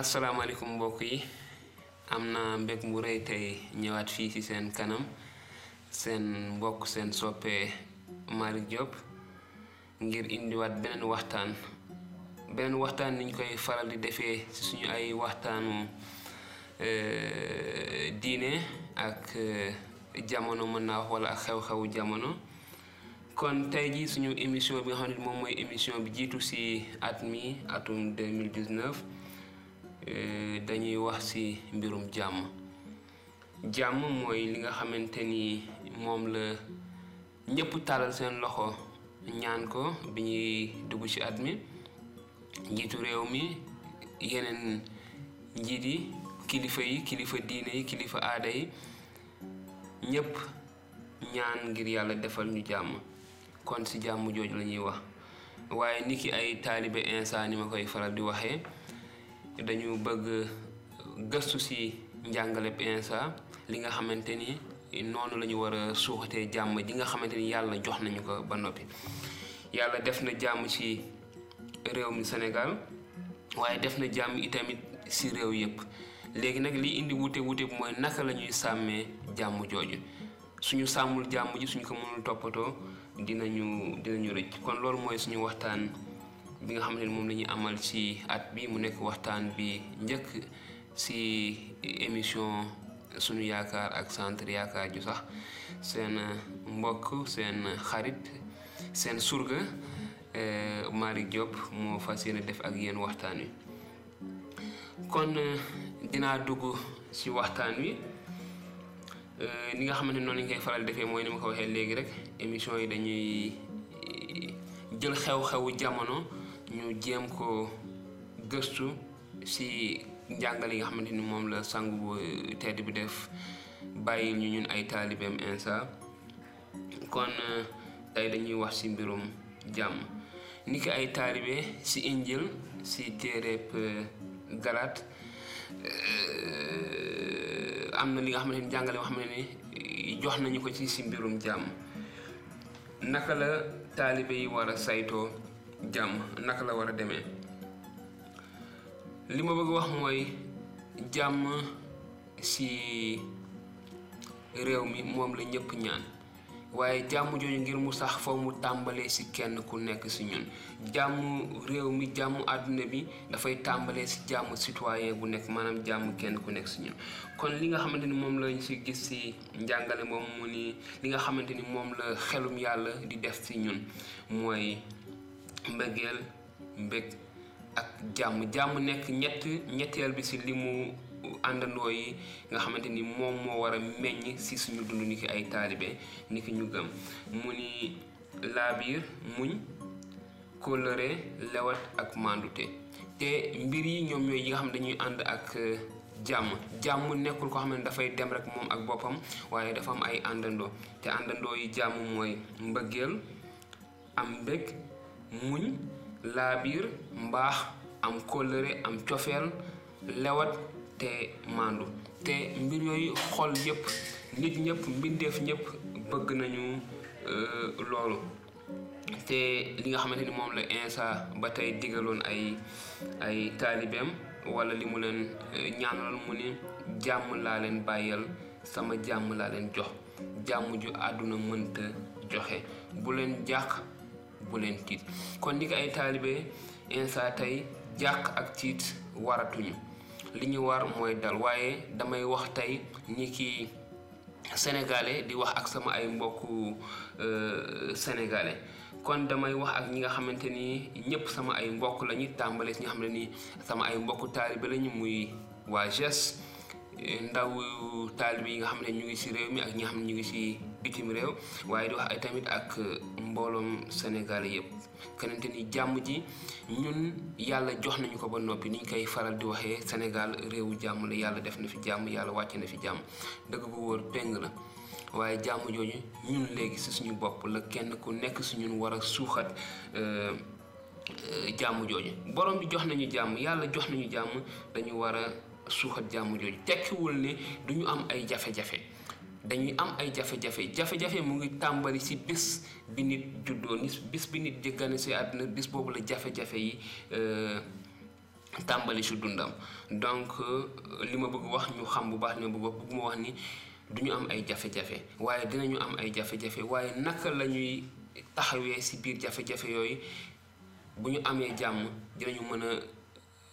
asalaamaaleykum mbokk yi am na mbég mu rëy tey ñëwaat fii ci seen kanam seen mbokk seen soppe Malick Diop ngir indiwaat beneen waxtaan beneen waxtaan niñ koy faral di defee ci suñu ay waxtaanu euh, diine ak euh, jamono mën naa wax wala ak xew-xewu jamono kon tey jii suñu émission bi nga xam ne moom mooy émission bi jiitu si at mi atum 2019 euh, dañuy wax si mbirum jàmm jàmm mooy li nga xamante ni moom la ñëpp tàllal seen loxo ñaan ko bi ñuy dugg ci at mi njiitu réew mi yeneen njiit yi kilifa yi kilifa diine yi kilifa aada yi ñëpp ñaan ngir yàlla defal ñu jàmm kon si jàmm jooju la ñuy wax waaye ni ki ay taalibe instant ni ma koy faral di waxee dañu bëgg gëstu si njàngaleb instant li nga xamante ni noonu la ñu war a suuxatee jàmm ji nga xamante ni yàlla jox nañu ko ba noppi yàlla def na jàmm ci réew mi Sénégal waaye def na jàmm itamit si réew yépp léegi nag li indi wute wute bi mooy naka la ñuy sàmmee jàmm jooju suñu sàmmul jàmm ji suñu ko mënul toppatoo dinañu dinañu rëcc kon loolu mooy suñu waxtaan bi nga xam ne moom la ñuy amal ci at bi mu nekk waxtaan bi njëkk ci émission suñu yaakaar ak centre yaakaar ju sax seen mbokk seen xarit seen surga euh, Malick Diop moo fas yéene def ak yéen waxtaan wi kon euh, dinaa dugg ci waxtaan wi euh, ni nga xamante noonu lañ koy faral defee mooy ni ma ko waxee léegi rek émission yi dañuy jël xew-xewu jamono ñu jéem ko gëstu ci njàngale yi nga xamante ni moom la sangu bu tedd bi def bàyyil ñu ñun ay taalibeem insa kon euh, tey dañuy wax ci mbirum jàmm ni ki ay taalibe ci injil ci téereeb euh, galaat euh, am na li nga xamante ni jàngale yoo xam ne ni jox nañu ko ci ci mbirum jàmm naka la taalibe yi war a saytoo jàmm naka la war a demee li ma bëgg wax mooy jàmm ci réew mi moom la ñëpp ñaan waaye jàmm jooju ngir mu sax foo mu tàmbalee si kenn ku nekk si ñun jàmm réew mi jàmm àdduna bi dafay tàmbalee si jàmm citoyen bu nekk maanaam jàmm kenn ku nekk si ñun kon li nga xamante ni moom lañ si gis si njàngale moom mu ni li nga xamante ni moom la xelum yàlla di def si ñun mooy mbëggeel mbég ak jàmm jàmm nekk ñett ñetteel bi si li mu àndandoo yi nga xamante ni moom moo war a meññ si suñu dund ni ki ay taalibe ni ki ñu gëm mu ni laabiir muñ kóllëre lewat ak mandute te mbir yi ñoom ñooy yi nga xam dañuy ànd ak jàmm jàmm nekkul ko xam ne dafay dem rek moom ak boppam waaye dafa am ay àndandoo te àndandoo yi jàmm mooy mbëggeel am mbég muñ laabiir mbaax am kóllëre am cofeel lewat te maandu te mbir yooyu xol yépp nit ñëpp mbindeef ñëpp bëgg nañu euh, loolu te li nga xamante ni moom la Insa ba tey digaloon ay ay taalibeem wala li mu leen euh, ñaanal mu ni jàmm laa leen bàyyal sama jàmm laa leen jox jàmm ju àdduna mënta joxe bu leen jàq bu leen tiit kon ni ko ay taalibe insa tey jàq ak tiit waratuñu li ñu war mooy dal waaye damay wax tey ni ki sénégalais di wax ak sama ay mbokku euh, sénégalais kon damay wax ak ñi nga xamante ni ñëpp sama ay mbokk lañu tàmbale si nga xam ne ni sama ay mbokku taalibe lañu muy waa GES ndaw taalibe yi nga xam ne ñu ngi si réew mi ak ñi nga xam ne ñu ngi si bitim réew waaye di wax ay tamit ak mbooloom Sénégal yëpp kenente ni jàmm ji ñun yàlla jox nañu ko ba noppi ni ñu koy faral di waxee Sénégal réewu jàmm la yàlla def na fi jàmm yàlla wàcc na fi jàmm dëgg bu wóor péng la waaye jàmm jooju ñun léegi si suñu bopp la kenn ku nekk si ñun war a suuxat euh, euh, jàmm jooju borom bi jox nañu jàmm yàlla jox nañu jàmm dañu war a suuxat jàmm jooju tekkiwul ne du ñu am ay jafe-jafe dañuy am ay jafe-jafe jafe-jafe mu ngi tàmbali ci bis bi nit juddoo ni bis bi nit jëggane ci àdduna bis boobu la jafe-jafe yi tàmbali ci dundam donc li ma bëgg wax ñu xam bu baax li ma bëgg wax bëgguma wax ni du ñu am ay jafe-jafe waaye dinañu am ay jafe-jafe waaye naka la ñuy taxawee ci biir jafe-jafe yooyu bu ñu amee jàmm dinañu mën a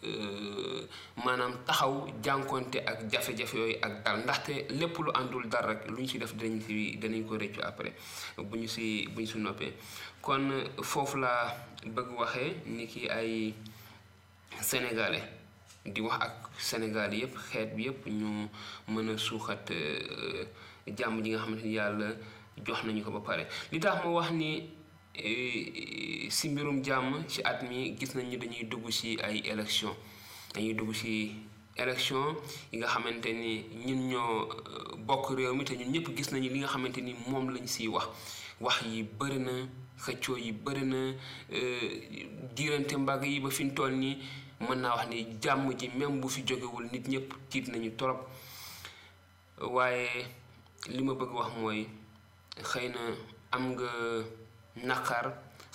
euh, maanaam taxaw jànkonte ak jafe-jafe yooyu ak dal ndaxte lépp lu àndul dal rek lu ñu si def danañ si danañ ko rëccu après bu ñu si bu ñu si noppee kon foofu laa bëgg waxee ni ki ay sénégalais di wax ak Sénégal yëpp xeet bi yëpp ñu mën a suuxat euh, jàmm ji nga xamante ni yàlla jox nañu ko ba pare li tax ma wax ni eh, si mbirum jàmm ci at mi gis nañ ni dañuy dugg si ay élection dañuy dugg si élection yi nga xamante ni ñun ñoo eh, bokk réew mi te ñun ñëpp gis nañu li nga xamante ni moom lañ siy wax wax yi bëri na xëccoo yi bëri na eh, diirante mbagg yi ba fi mu toll nii mën naa wax ni jàmm ji même bu fi jógewul nit ñëpp tiit nañu torop waaye li ma bëgg wax mooy xëy na am nga naqar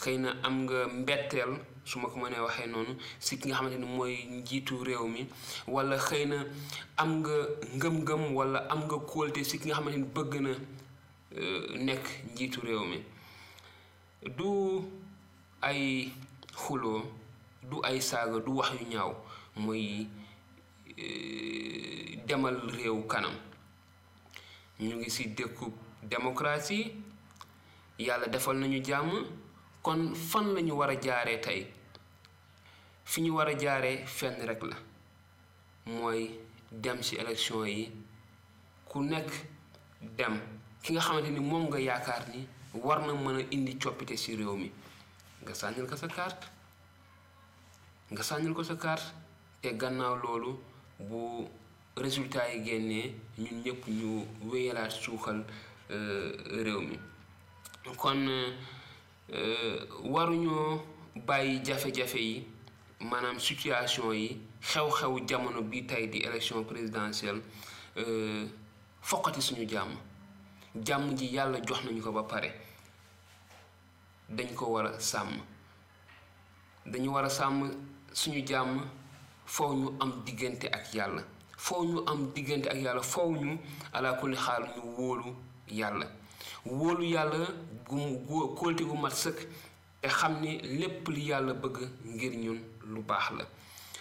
xëy na am nga mbetteel su ma ko mënee waxee noonu si ki nga xamante ni mooy njiitu réew mi wala xëy na am nga ngëm-ngëm wala am nga kóolte si ki nga xamante ni bëgg na euh, nekk njiitu réew mi du ay xuloo du ay saaga du wax yu ñaaw mooy euh, demal réew kanam ñu ngi ci dëkkub démocratie yàlla defal nañu jàmm kon fan lañu war a jaaree tey fi ñu war a jaaree fenn rekk la mooy dem ci élection yi ku nekk dem ki nga xamante ni moom nga yaakaar ni war na mën a indi coppite ci réew mi nga sànnil ko sa carte nga sànnil ko sa carte te gannaaw loolu bu résultat yi génnee ñun ñëpp ñu wéyalaat suuxal euh, réew mi kon euh, waruñoo bàyyi jafe-jafe yi maanaam situation yi xew-xew jamono bi tey di élection présidentielle euh, foqati suñu jàmm jàmm ji yàlla jox nañu ko ba pare dañ ko war a sàmm dañu war a sàmm suñu jàmm faw ñu am diggante ak yàlla faw ñu am diggante ak yàlla faw ñu ala kulli xaal ñu wóolu yàlla wóolu yàlla gu kóolte gu mat sëkk te xam ni lépp li yàlla bëgg ngir ñun lu baax la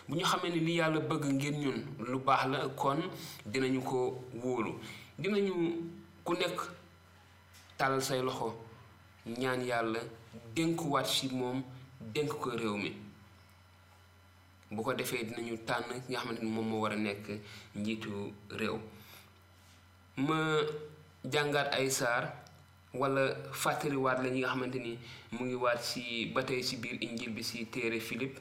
bu ñu xamee ni li yàlla bëgg ngir ñun lu baax la kon dinañu ko wóolu dinañu ku nekk tàllal say loxo ñaan yàlla dénkuwaat ci moom dénk ko réew mi bu ko defee dinañu tànn ki nga xamante ni moom moo war a nekk njiitu réew ma jàngaat ay saar wala fàttaliwaat la ñi nga xamante ni mu ngi waat ci ba tey ci biir injil bi ci téere Philippe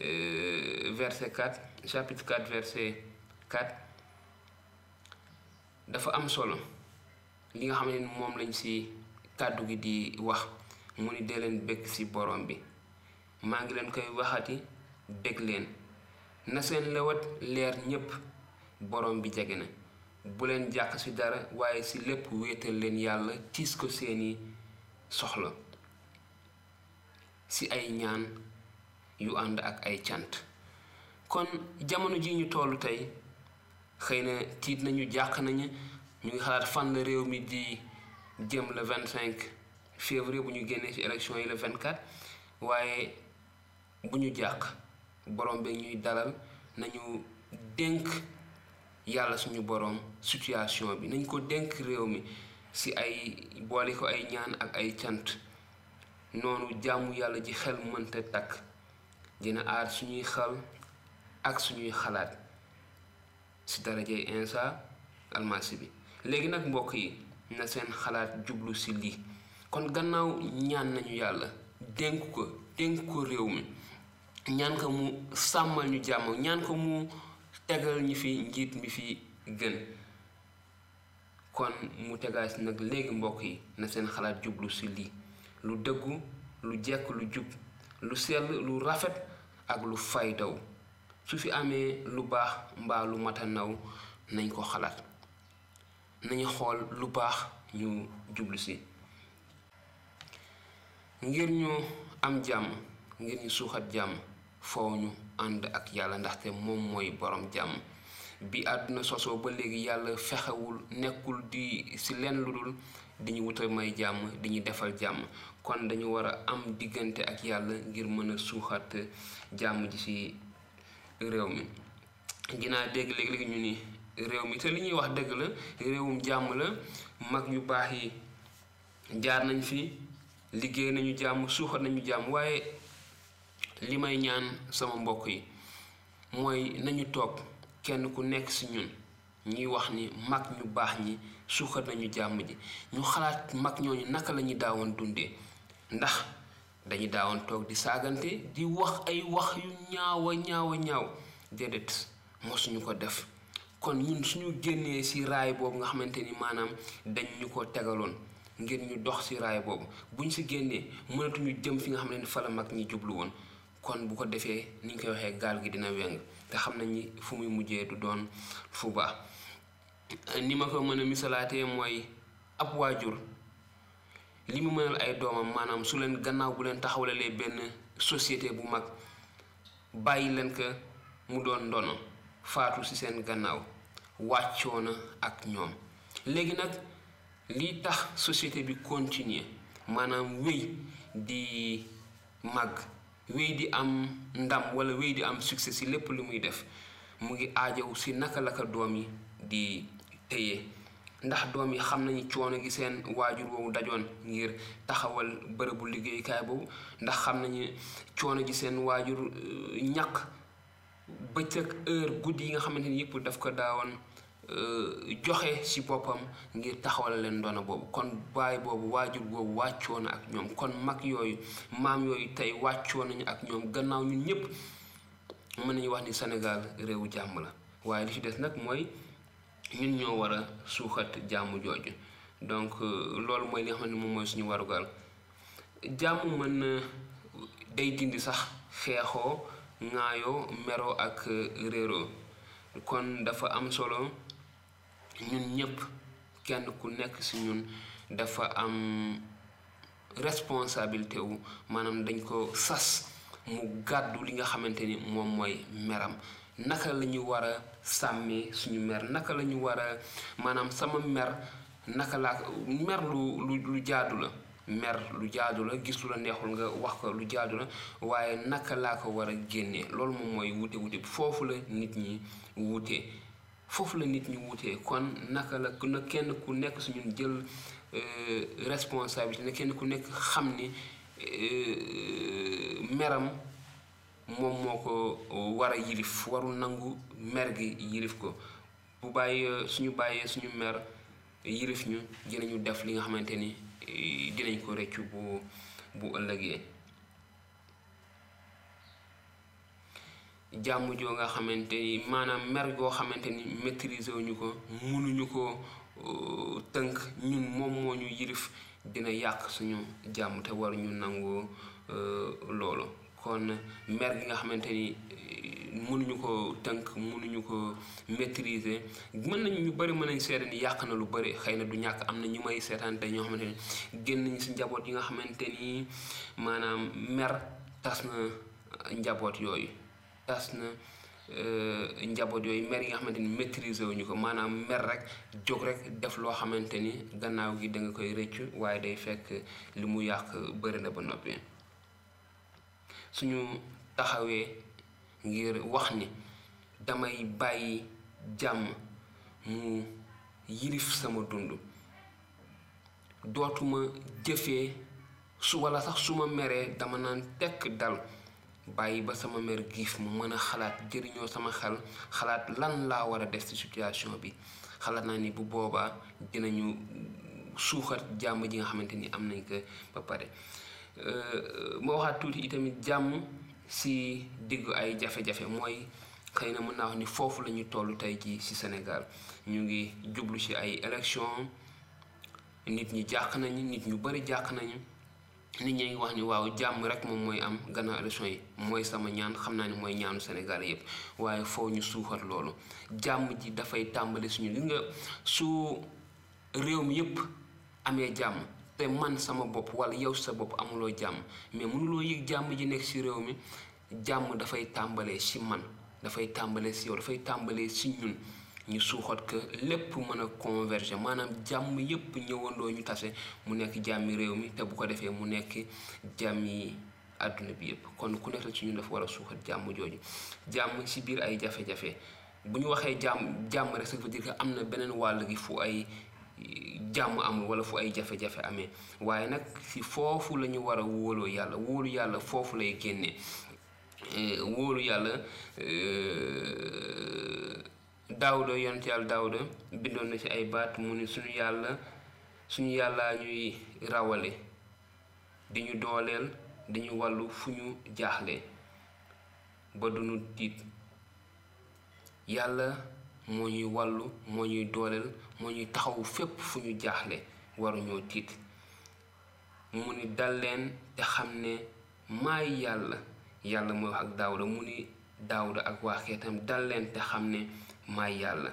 euh, verset 4 chapitre 4 verset 4 dafa am solo li nga xam ne moom lañ si kàddu gi di wax mu ni dee leen bëgg si borom bi maa ngi leen koy waxati bëgg leen na seen lewat leer ñépp borom bi jege na bu leen jàq si dara waaye si lépp wéetal leen yàlla tiis ko seeni soxla si ay ñaan yu ànd ak ay cant kon jamono ji ñu tollu tey xëy na tiit nañu jàq nañu ñu ngi xalaat fan la réew mi di jëm le vingt cinq février bu ñu génnee ci élection yi le vingt quatre waaye bu ñu jàq borom bi ñuy dalal nañu dénk yàlla suñu borom situation bi nañ ko dénk réew mi si ay boole ko ay ñaan ak ay cant noonu jaamu yàlla ji xel mënta takk dina aar suñuy xel ak suñuy xalaat si darajay insa almasi bi léegi nag mbokk yi na seen xalaat jublu si lii kon gannaaw ñaan nañu yàlla dénk ko dénk ko réew mi ñaan ko mu sàmmal ñu jàmm ñaan ko mu tegal ñu fi njiit mi fi gën kon mu tegaay si nag léegi mbokk yi na seen xalaat jublu si lii lu dëggu lu jekk lu jub lu sell lu rafet ak lu faydaw su fi amee lu baax mbaa lu mat a naw nañ ko xalaat nañu xool lu baax ñu jublu si ngir ñu am jàmm ngir ñu suuxat jàmm foow ñu ànd ak yàlla ndaxte moom mooy borom jàmm bi àdduna sosoo ba léegi yàlla fexewul nekkul di si lenn lu dul di ñu wutal may jàmm di ñu defal jàmm kon dañu war a am diggante ak yàlla ngir mën a suuxat jàmm ji si réew mi dinaa dégg léegi-léegi ñu ni réew mi te li ñuy wax dëgg la réewum jàmm la mag yu baax yi jaar nañ fi liggéey nañu jàmm suuxat nañu jàmm waaye li may ñaan sama mbokk yi mooy nañu toog kenn ku nekk si ñun ñuy wax ni mag ñu baax ñi suuxat nañu jàmm ji ñu xalaat mag ñooñu naka la ñu daawoon dundee ndax dañu daawoon toog di saagante di wax ay wax yu ñaawa ñaawa ñaaw déedéet mosuñu ko def kon ñun suñu génnee si raay boobu nga xamante ni maanaam dañ ñu ko tegaloon ngir ñu dox si raay boobu buñ si génnee mënatuñu jëm fi nga xam ne fa la mag ñi jublu woon kon bu ko defee ni ñu koy waxee gaal gi dina weng te xam nañ ni fu muy mujjee du doon fu baax ni ma ko mën a misalaatee mooy ab waajur li mu mënal ay doomam maanaam su leen gannaaw bu leen taxawalalee benn société bu mag bàyyi leen ko mu doon ndono faatu ci seen gannaaw wàccoo na ak ñoom léegi nag lii tax société bi continuer maanaam wéy di màgg wéy di am ndam wala wéy di am succès si lépp lu muy def mu ngi aajaw si naka la ko doom yi di téye ndax doom yi xam nañu coono gi seen waajur woowu dajoon ngir taxawal bërëbu liggéeyukaay boobu ndax xam nañu coono gi seen waajur ñàkk bëccëg heure guddi yi nga xamante ni yëpp daf ko daawoon euh, joxe si boppam ngir taxawal leen doona boobu kon baay boobu waajur boobu wàccoo na ak ñoom kon mag yooyu maam yooyu tey wàccoo nañu ak ñoom gannaaw ñun ñëpp mën nañu wax ni Sénégal réewu jàmm la waaye li ci des nag mooy ñun ñoo war a suuxat jàmm jooju donc euh, loolu mooy li nga xam ne moom mooy suñu warugal jàmm mën na day dindi sax xeexoo ŋaayoo meroo ak réeroo kon dafa am solo ñun ñépp kenn ku nekk ci ñun dafa am responsabilité wu maanaam dañ ko sas mu gàddu li nga xamante ni moom mooy meram naka la ñu war a sàmmee suñu mer naka la ñu war a maanaam sama mer naka laa mer lu lu lu jaadu la mer lu jaadu la gis lu la neexul nga wax ko lu jaadu la waaye naka laa ko war a génnee loolu moom mooy wuute wuute foofu la nit ñi wuute foofu la nit ñi wuute kon naka la na kenn ku nekk su ñun jël euh, responsabilité na kenn ku nekk xam ni euh, meram moom moo ko war a yilif warul nangu mer gi yilif ko bu bàyyi euh, suñu bàyyee suñu mer yirif ñu dinañu def li nga xamante ni euh, dinañ ko rëccu bu bu ëllëgee jàmm joo nga xamante ni maanaam mer goo xamante ni maîtriser wuñu ko mënuñu ko euh, tënk ñun moom moo ñu yirif dina yàq suñu jàmm te war ñu nangoo loolu kon mer gi nga xamante ni mënuñu ko tënk mënuñu ko maîtriser mën nañ ñu bëri mën nañ seede ni yàq na lu bëri xëy na du ñàkk am na ñu may seetaan tey ñoo xamante ni génn nañ si njaboot yi nga xamante ni maanaam mer tas na njaboot yooyu tas na euh, njaboot yooyu mer yi nga xamante ni maîtriser wuñu ko maanaam mer rek jóg rek def loo xamante ni gannaaw gi da nga koy rëccu waaye day fekk li mu yàq bëri na ba noppi. suñu taxawee ngir wax ni damay bàyyi jàmm mu yilif sama dund dootuma jëfee su walla sax su ma meree dama naan tekk dal bàyyi ba sama mer giif mu mën a xalaat jëriñoo sama xel xalaat lan laa war a def ci situation bi xalaat naa ni bu boobaa dinañu suuxat jàmm ji nga xamante ni am nañ ko ba pare ma waxaat tuuti itamit jàmm si diggu ay jafe-jafe mooy xëy na mën naa wax ni foofu la ñu toll tey jii si Sénégal ñu ngi jublu si ay élection nit ñi jàq nañu nit ñu bëri jàq nañu nit ñi ngi wax ni waaw jàmm rek moom mooy am gannaaw élection yi mooy sama ñaan xam naa ni mooy ñaanu Sénégal yëpp waaye foo ñu suuxat loolu jàmm ji dafay tàmbali suñu gis nga su réew mi yépp amee jàmm te man sama bopp wala yow sa bopp amuloo jàmm mais mënuloo yëg jàmm ji nekk ci réew mi jàmm dafay tàmbalee ci man dafay tàmbalee ci yow dafay tàmbalee ci ñun ñu suuxat que lépp mën a converger maanaam jàmm yépp ñëwandoo ñu tase mu nekk jàmmi réew mi te bu ko defee mu nekk jàmmi àdduna bi yépp kon ku nekk ci ñun dafa war a suuxat jàmm jooju jàmm ci biir ay jafe-jafe bu ñu waxee jàmm jàmm rek ça veut dire que am na beneen wàll gi fu ay jàmm amul wala fu ay jafe-jafe amee waaye nag si foofu la ñu war a wóoloo yàlla wóolu yàlla foofu lay génnee eh, wóolu yàlla eh, daawuda yonent yàlla daawuda bindoon na ci ay baat mu ni suñu yàlla suñu yàllaa ñuy rawale di ñu dooleel di ñu wàllu fu ñu jaaxle ba du ñu tiit yàlla moo ñuy wàllu moo ñuy dooleel moo ñuy taxawu fépp fu ñu jaaxle waruñoo tiit mu ni dal leen te xam ne maay yàlla yàlla mooy wax ak daawuda mu ni daawuda ak waa xeetam dal leen te xam ne maay yàlla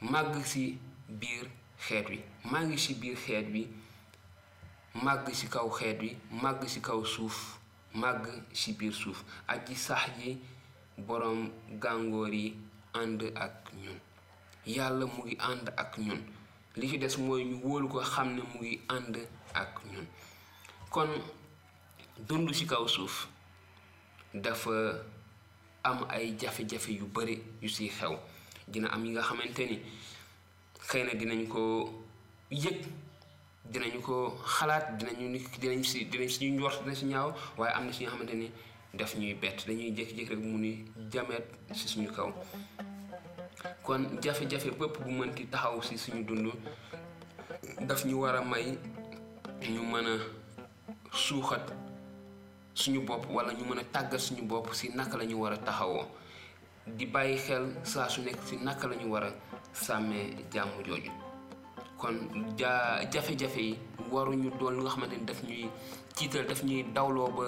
màgg ci biir xeet wi maa ngi ci biir xeet wi màgg ci kaw xeet wi màgg ci kaw suuf màgg ci biir suuf aji sax ji boroom gàngoor yi ànd ak ñun yàlla mu ngi ànd ak ñun li ci des mooy ñu wóolu ko xam ne mu ngi ànd ak ñun kon dund ci kaw suuf dafa am ay jafe-jafe yu bare yu ci xew dina am yi nga xamante ni xëy na dinañ ko yëg dinañ ko xalaat dinañu ni dinañ si dinañ si ñu njort dina si ñaaw waaye am na si ñoo xamante ni daf ñuy bett dañuy jékki-jékki rek mu ni jameet si suñu kaw kon jafe-jafe bépp bu mënti taxaw si suñu dund daf ñu war a may ñu mën a suuxat suñu bopp wala ñu mën a tàggat suñu bopp si naka la ñu war a taxawoo di bàyyi xel saa su nekk ci naka lañu war a sàmmee jàmm jooju kon ja jafe-jafe yi waruñu doon lu nga xamante ni daf ñuy tiital daf ñuy dawloo ba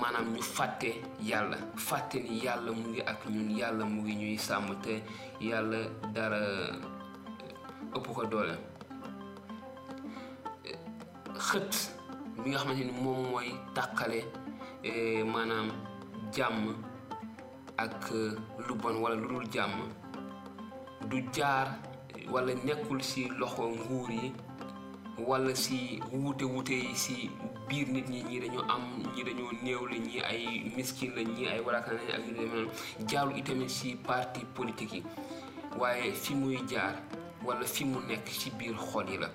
maanaam ñu fàtte yàlla fàtte ni yàlla mu ngi ak ñun yàlla mu ngi ñuy sàmm te yàlla dara ëpp ko doole xët bi nga xamante ni moom mooy tàqale eh, maanaam jàmm ak eh, lu bon wala lu dul jàmm du jaar wala nekkul ci loxo nguur yi wala ci wuute wuute yi ci biir nit ñi ñii dañoo am ñii dañoo néew la ñii ay miskin la ñii ay warakaan lañ ak yu demee noonu jaarul itamit ci parti politique yi waaye fi muy jaar wala fi mu nekk ci biir xol yi la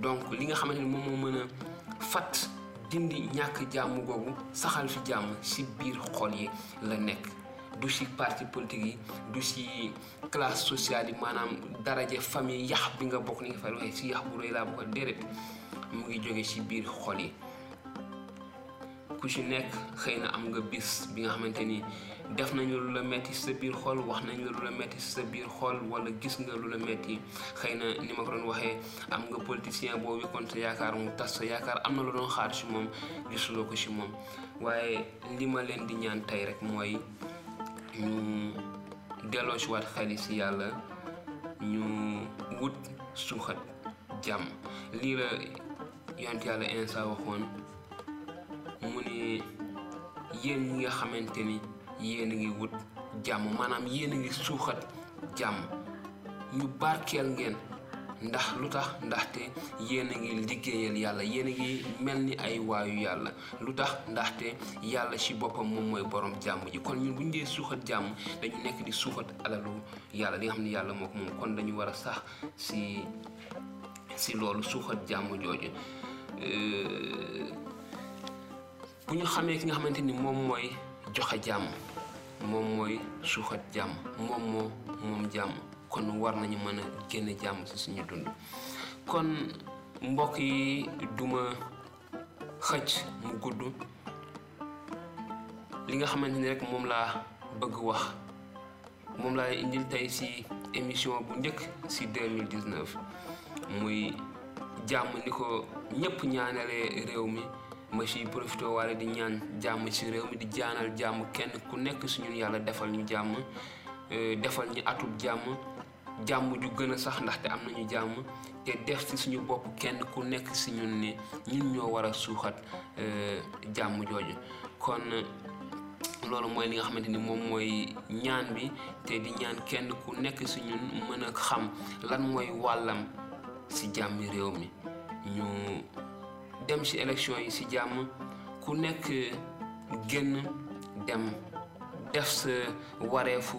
donc li nga xamante ni moom moo mën a fat dindi ñàkk jàmm googu saxal fi jàmm si biir xol yi la nekk du si parti politique yi du si classe sociale yi maanaam daraje famille yax bi nga bokk ni nga fa waxee si yax bu rëy laa bokk déedéet mu ngi jóge si biir xol yi ku ci nekk xëy na am nga bis bi nga xamante ni def nañu lu la metti sa biir xol wax nañ la lu la metti sa biir xol wala gis nga lu la metti xëy na ni ma ko doon waxee am nga politicien boo wékkoon sa yaakaar mu tas sa yaakaar am na lu doon xaar ci moom gisuloo ko ci moom waaye li ma leen di ñaan tey rek mooy ñu delloo ci waat xel yi ci yàlla ñu wut suuxat jàmm lii la yonent yàlla Insa waxoon mu ne yéen ñi nga xamante ni yéen a ngi wut jàmm maanaam yéen a ngi suuxat jàmm ñu barkeel ngeen ndax lu tax ndaxte yéen a ngi liggéeyal yàlla yéen a ngi mel ni ay waayu yàlla lu tax ndaxte yàlla ci boppam moom mooy borom jàmm ji kon ñun bu ñu dee suuxat jàmm dañu nekk di suuxat alalu yàlla li nga xam ne yàlla moo ko moom kon dañu war a sax ci si loolu suuxat jàmm jooju bu ñu xamee ki nga xamante ni moom mooy joxe jàmm moom mooy suuxat jàmm moom moo moom jàmm kon war nañu mën a génne jàmm si suñu dund kon mbokk yi duma xëcc mu gudd li nga xamante ni rek moom laa bëgg wax moom laa indil tey si émission bu njëkk si 2019 muy jàmm ni ko ñëpp ñaanalee réew mi ma si profité waale di ñaan jàmm si réew mi di jaanal jàmm kenn ku nekk si ñun yàlla defal ñu jàmm defal ñu atub jàmm jàmm ju gën a sax ndaxte am nañu jàmm te def ci suñu bopp kenn ku nekk ci ñun ne ñun ñoo war a suuxat jàmm jooju kon loolu mooy li nga xamante ni moom mooy ñaan bi te di ñaan kenn ku nekk ci ñun mën a xam lan mooy wàllam ci jàmm réew mi ñu dem ci élection yi ci jàmm ku nekk génn dem def sa wareefu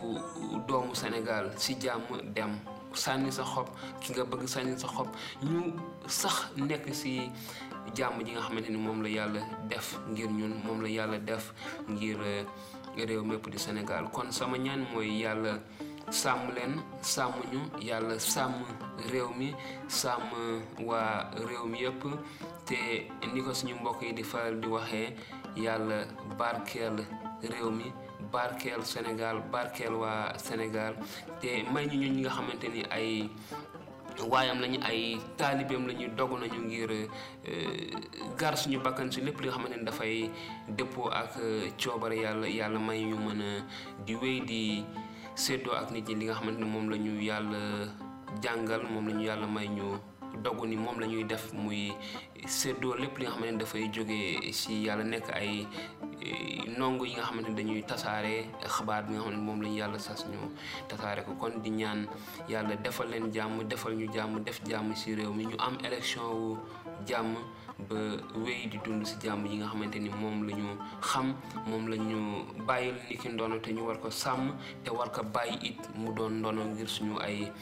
doomu Sénégal ci jàmm dem sànni sa xob ki nga bëgg sànni sa xob ñu sax nekk si jàmm ji nga xamante ni moom la yàlla def ngir ñun moom la yàlla def ngir réew mépp di Sénégal kon sama ñaan mooy yàlla sàmm leen sàmm ñu yàlla sàmm réew mi sàmm waa réew mi yëpp te ni ko suñu mbokk yi di faral di waxee yàlla barkeel réew mi barkeel Sénégal barkeel waa Sénégal te may ñu ñun ñi nga xamante ni ay waayam lañu ay taalibeem lañu dogu nañu ngir euh, gar suñu bakkan si lépp li nga xamante ni dafay dëppoo ak euh, coobare yàlla yàlla may ñu mën a di wéy di séddoo ak nit ñi li nga xamante ni moom la ñu yàlla jàngal moom la ñu yàlla may ñu dogu ni moom la ñuy def muy séddoo lépp li nga xamante ne dafay jógee si yàlla nekk ay ndongo yi nga xamante ne dañuy tasaare xabaar bi nga xam ne moom lañu yàlla sas ñu tasaare ko kon di ñaan yàlla defal leen jàmm defal ñu jàmm def jàmm si réew mi ñu am élection wu jàmm ba wéy di dund si jàmm yi nga xamante ni moom la ñu xam moom la ñu bàyyil ni ki ndono te ñu war ko sàmm te war ko bàyyi it mu doon ndono ngir suñu ay